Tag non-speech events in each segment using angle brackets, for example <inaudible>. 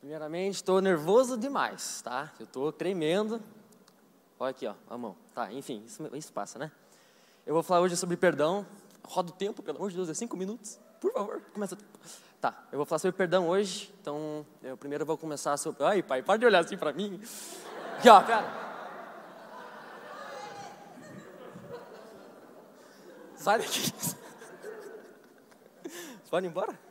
Primeiramente, estou nervoso demais, tá? Eu estou tremendo. Olha aqui, ó, a mão. Tá, enfim, isso, isso passa, né? Eu vou falar hoje sobre perdão. Roda o tempo, pelo amor de Deus, é cinco minutos. Por favor, começa. Tá, eu vou falar sobre perdão hoje. Então, eu primeiro vou começar sobre. Ai, pai, para de olhar assim para mim. Aqui, ó, pera. Sai daqui. <laughs> Você pode ir embora?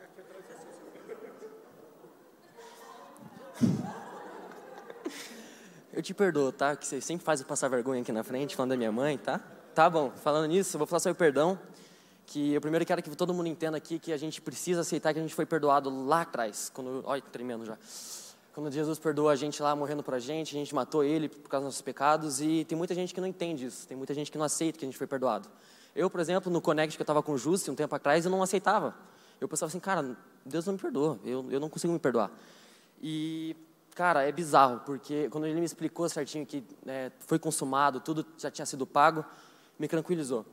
Eu te perdoo, tá? Que você sempre faz eu passar vergonha aqui na frente, falando da minha mãe, tá? Tá bom, falando nisso, eu vou falar sobre perdão. Que eu primeiro quero que todo mundo entenda aqui que a gente precisa aceitar que a gente foi perdoado lá atrás. Quando, olha, tremendo já. Quando Jesus perdoou a gente lá, morrendo por a gente, a gente matou ele por causa dos nossos pecados. E tem muita gente que não entende isso. Tem muita gente que não aceita que a gente foi perdoado. Eu, por exemplo, no Connect que eu estava com o Justi um tempo atrás, eu não aceitava. Eu pensava assim, cara, Deus não me perdoa. Eu, eu não consigo me perdoar. E Cara, é bizarro, porque quando ele me explicou certinho que é, foi consumado, tudo já tinha sido pago, me tranquilizou.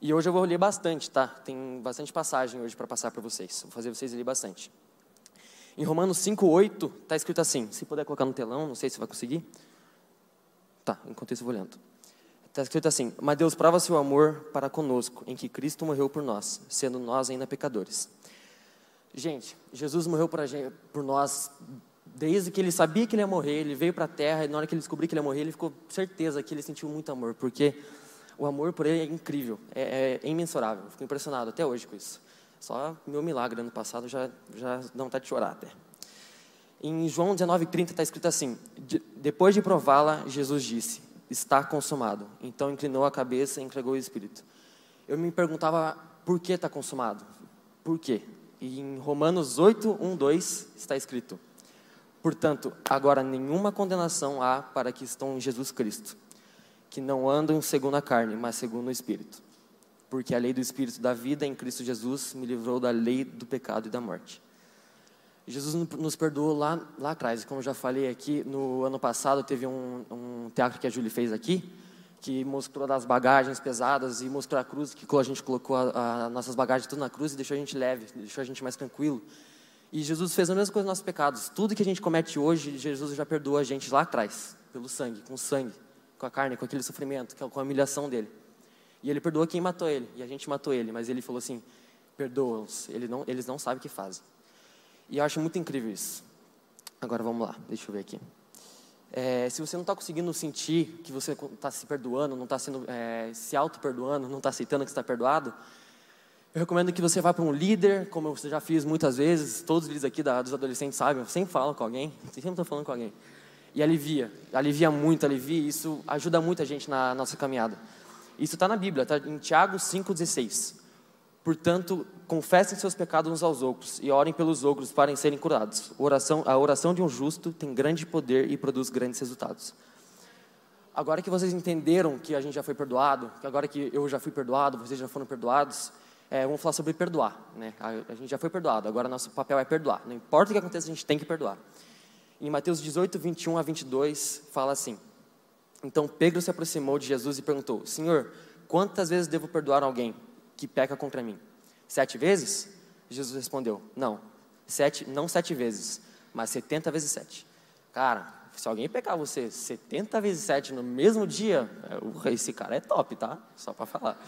E hoje eu vou ler bastante, tá? Tem bastante passagem hoje para passar para vocês. Vou fazer vocês ler bastante. Em Romanos 5:8 está escrito assim. Se puder colocar no telão, não sei se vai conseguir. Tá, enquanto isso eu vou lendo. Está escrito assim: Mas Deus prova seu amor para conosco, em que Cristo morreu por nós, sendo nós ainda pecadores. Gente, Jesus morreu por, gente, por nós Desde que ele sabia que ele ia morrer, ele veio para a terra e na hora que ele descobriu que ele ia morrer, ele ficou certeza que ele sentiu muito amor, porque o amor por ele é incrível, é, é imensurável. Fico impressionado até hoje com isso. Só meu milagre ano passado já já dá vontade de chorar até. Em João 19:30 está escrito assim: depois de prová-la, Jesus disse: está consumado. Então inclinou a cabeça e entregou o Espírito. Eu me perguntava por que está consumado? Por quê? E em Romanos 8, 1, 2 está escrito: Portanto, agora nenhuma condenação há para que estão em Jesus Cristo, que não andam segundo a carne, mas segundo o Espírito. Porque a lei do Espírito da vida em Cristo Jesus me livrou da lei do pecado e da morte. Jesus nos perdoou lá, lá atrás, como eu já falei aqui, no ano passado teve um, um teatro que a Júlia fez aqui, que mostrou das bagagens pesadas e mostrou a cruz, que a gente colocou as nossas bagagens tudo na cruz e deixou a gente leve, deixou a gente mais tranquilo. E Jesus fez a mesma coisa nos nossos pecados. Tudo que a gente comete hoje, Jesus já perdoou a gente lá atrás, pelo sangue, com o sangue, com a carne, com aquele sofrimento, com a humilhação dele. E ele perdoou quem matou ele, e a gente matou ele, mas ele falou assim: perdoa-os, eles não, eles não sabem o que fazem. E eu acho muito incrível isso. Agora vamos lá, deixa eu ver aqui. É, se você não está conseguindo sentir que você está se perdoando, não está é, se auto-perdoando, não está aceitando que está perdoado, eu recomendo que você vá para um líder, como eu já fiz muitas vezes, todos eles aqui da, dos adolescentes sabem, eu sempre falo com alguém, sempre estou falando com alguém. E alivia, alivia muito, alivia, isso ajuda muito a gente na nossa caminhada. Isso está na Bíblia, está em Tiago 5,16. Portanto, confessem seus pecados uns aos outros e orem pelos outros para serem curados. Oração, a oração de um justo tem grande poder e produz grandes resultados. Agora que vocês entenderam que a gente já foi perdoado, que agora que eu já fui perdoado, vocês já foram perdoados, é, vamos falar sobre perdoar. Né? A, a, gente já foi perdoado, agora nosso papel é perdoar. Não importa o que aconteça, a gente tem que perdoar. Em Mateus 18, 21 a 22, fala assim: Então Pedro se aproximou de Jesus e perguntou: Senhor, quantas vezes devo perdoar alguém que peca contra mim? Sete vezes? Jesus respondeu: Não, sete, não sete vezes, mas setenta vezes sete. Cara, se alguém pecar você 70 vezes 7 no mesmo dia, é, esse cara é top, tá? Só para falar.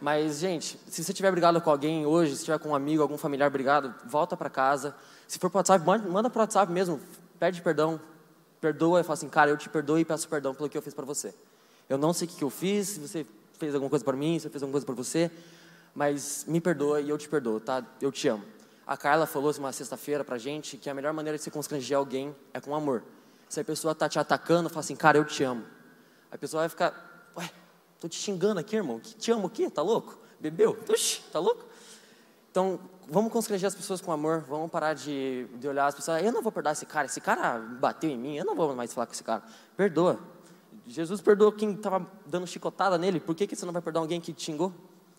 Mas, gente, se você tiver brigado com alguém hoje, se tiver com um amigo, algum familiar brigado, volta para casa. Se for para WhatsApp, manda para WhatsApp mesmo, pede perdão, perdoa e fala assim, cara, eu te perdoo e peço perdão pelo que eu fiz para você. Eu não sei o que eu fiz, se você fez alguma coisa para mim, se eu fiz alguma coisa para você, mas me perdoa e eu te perdoo, tá? Eu te amo. A Carla falou uma sexta-feira pra gente que a melhor maneira de se constranger alguém é com amor. Se a pessoa tá te atacando, fala assim, cara, eu te amo. A pessoa vai ficar, Estou te xingando aqui, irmão. Te amo o quê? Tá louco? Bebeu? Oxi, tá louco? Então, vamos constranger as pessoas com amor. Vamos parar de, de olhar as pessoas. Eu não vou perdoar esse cara. Esse cara bateu em mim. Eu não vou mais falar com esse cara. Perdoa. Jesus perdoou quem estava dando chicotada nele. Por que, que você não vai perdoar alguém que te xingou?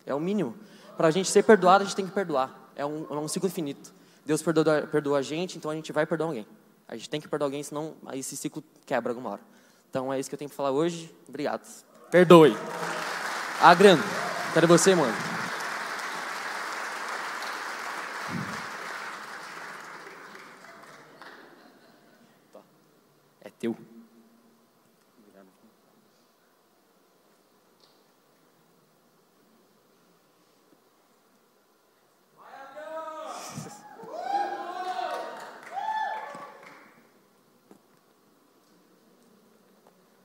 É o mínimo. Para a gente ser perdoado, a gente tem que perdoar. É um, é um ciclo infinito. Deus perdoa, perdoa a gente, então a gente vai perdoar alguém. A gente tem que perdoar alguém, senão esse ciclo quebra alguma hora. Então é isso que eu tenho para falar hoje. Obrigado. Perdoe. Adriano, cadê você, mano? Teu.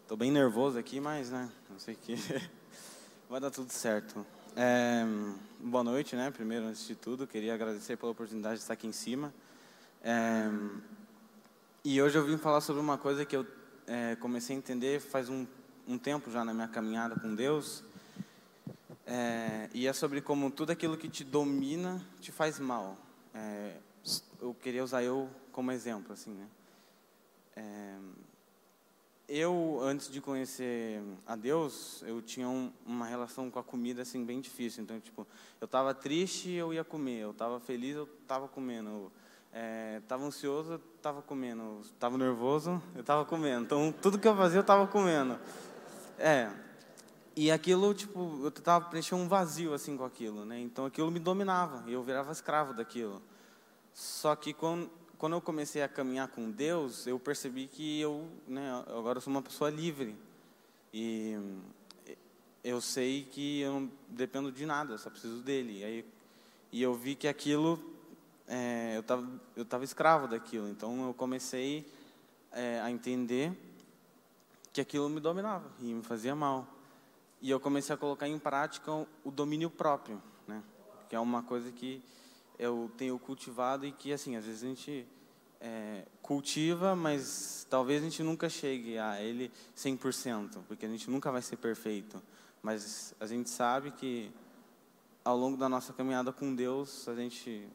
Estou bem nervoso aqui, mas, né, não sei que <laughs> vai dar tudo certo. É, boa noite, né? Primeiro, antes de tudo, queria agradecer pela oportunidade de estar aqui em cima. É, e hoje eu vim falar sobre uma coisa que eu é, comecei a entender faz um, um, tempo já na minha caminhada com Deus. É, e é sobre como tudo aquilo que te domina te faz mal. É, eu queria usar eu como exemplo, assim, né? Eu, antes de conhecer a Deus, eu tinha um, uma relação com a comida assim bem difícil. Então, tipo, eu estava triste, eu ia comer. Eu estava feliz, eu estava comendo. Estava é, ansioso, eu estava comendo. Estava nervoso, eu estava comendo. Então, tudo que eu fazia, eu estava comendo. É. E aquilo, tipo, eu tentava preencher um vazio assim com aquilo, né? Então, aquilo me dominava eu virava escravo daquilo. Só que quando quando eu comecei a caminhar com Deus, eu percebi que eu, né, agora eu sou uma pessoa livre. E eu sei que eu não dependo de nada, só preciso dele. E, aí, e eu vi que aquilo, é, eu estava eu tava escravo daquilo. Então eu comecei é, a entender que aquilo me dominava e me fazia mal. E eu comecei a colocar em prática o domínio próprio, né? que é uma coisa que eu tenho cultivado e que, assim, às vezes a gente é, cultiva, mas talvez a gente nunca chegue a ele 100%, porque a gente nunca vai ser perfeito. Mas a gente sabe que ao longo da nossa caminhada com Deus, a gente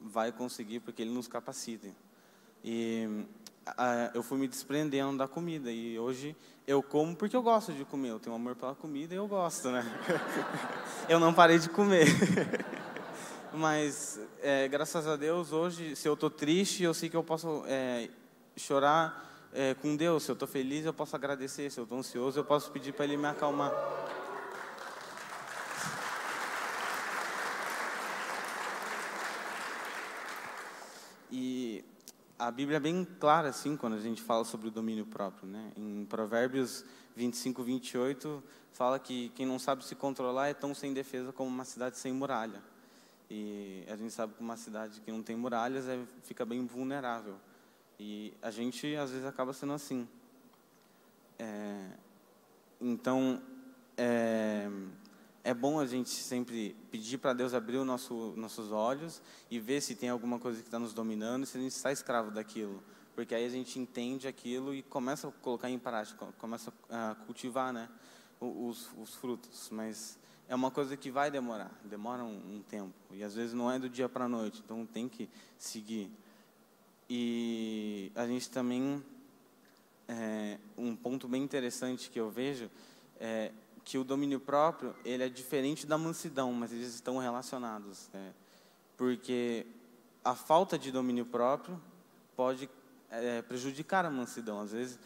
vai conseguir, porque Ele nos capacita. E a, eu fui me desprendendo da comida, e hoje eu como porque eu gosto de comer. Eu tenho amor pela comida e eu gosto, né? <laughs> eu não parei de comer. <laughs> Mas, é, graças a Deus, hoje, se eu estou triste, eu sei que eu posso é, chorar é, com Deus. Se eu estou feliz, eu posso agradecer. Se eu estou ansioso, eu posso pedir para Ele me acalmar. E a Bíblia é bem clara, assim, quando a gente fala sobre o domínio próprio. Né? Em Provérbios 25, 28, fala que quem não sabe se controlar é tão sem defesa como uma cidade sem muralha. E a gente sabe que uma cidade que não tem muralhas é, fica bem vulnerável. E a gente, às vezes, acaba sendo assim. É, então, é, é bom a gente sempre pedir para Deus abrir os nosso, nossos olhos e ver se tem alguma coisa que está nos dominando, se a gente está escravo daquilo. Porque aí a gente entende aquilo e começa a colocar em prática, começa a cultivar né, os, os frutos. Mas é uma coisa que vai demorar, demora um, um tempo. E às vezes não é do dia para a noite, então tem que seguir. E a gente também, é, um ponto bem interessante que eu vejo é que o domínio próprio ele é diferente da mansidão, mas eles estão relacionados. Né? Porque a falta de domínio próprio pode é, prejudicar a mansidão. Às vezes,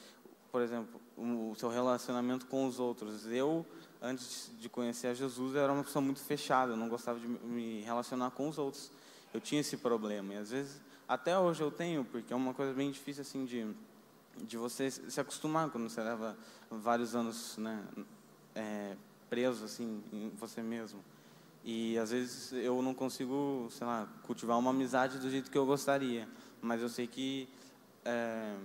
por exemplo, o seu relacionamento com os outros. Eu antes de conhecer a Jesus, eu era uma pessoa muito fechada, eu não gostava de me relacionar com os outros. Eu tinha esse problema, e às vezes, até hoje eu tenho, porque é uma coisa bem difícil, assim, de, de você se acostumar quando você leva vários anos, né, é, preso, assim, em você mesmo. E às vezes eu não consigo, sei lá, cultivar uma amizade do jeito que eu gostaria, mas eu sei que é,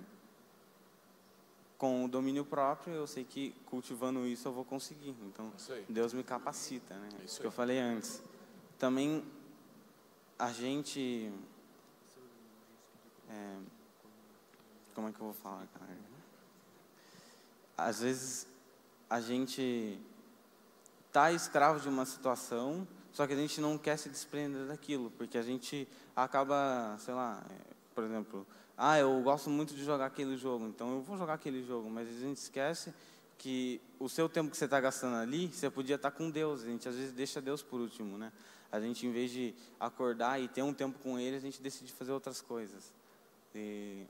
com o domínio próprio, eu sei que cultivando isso eu vou conseguir. Então, Deus me capacita, né? É isso que eu falei antes. Também a gente é, como é que eu vou falar, cara? Às vezes a gente tá escravo de uma situação, só que a gente não quer se desprender daquilo, porque a gente acaba, sei lá, é, por exemplo, ah, eu gosto muito de jogar aquele jogo, então eu vou jogar aquele jogo, mas a gente esquece que o seu tempo que você está gastando ali, você podia estar tá com Deus. A gente às vezes deixa Deus por último, né? A gente, em vez de acordar e ter um tempo com Ele, a gente decide fazer outras coisas. E,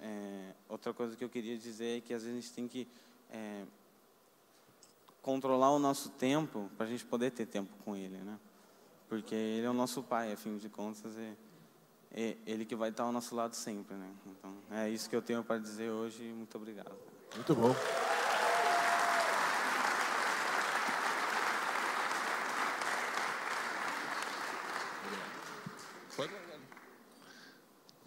é, outra coisa que eu queria dizer é que às vezes a gente tem que é, controlar o nosso tempo para a gente poder ter tempo com Ele, né? Porque Ele é o nosso Pai, a fim de contas. É, é Ele que vai estar ao nosso lado sempre, né? Então, é isso que eu tenho para dizer hoje. Muito obrigado. Muito bom.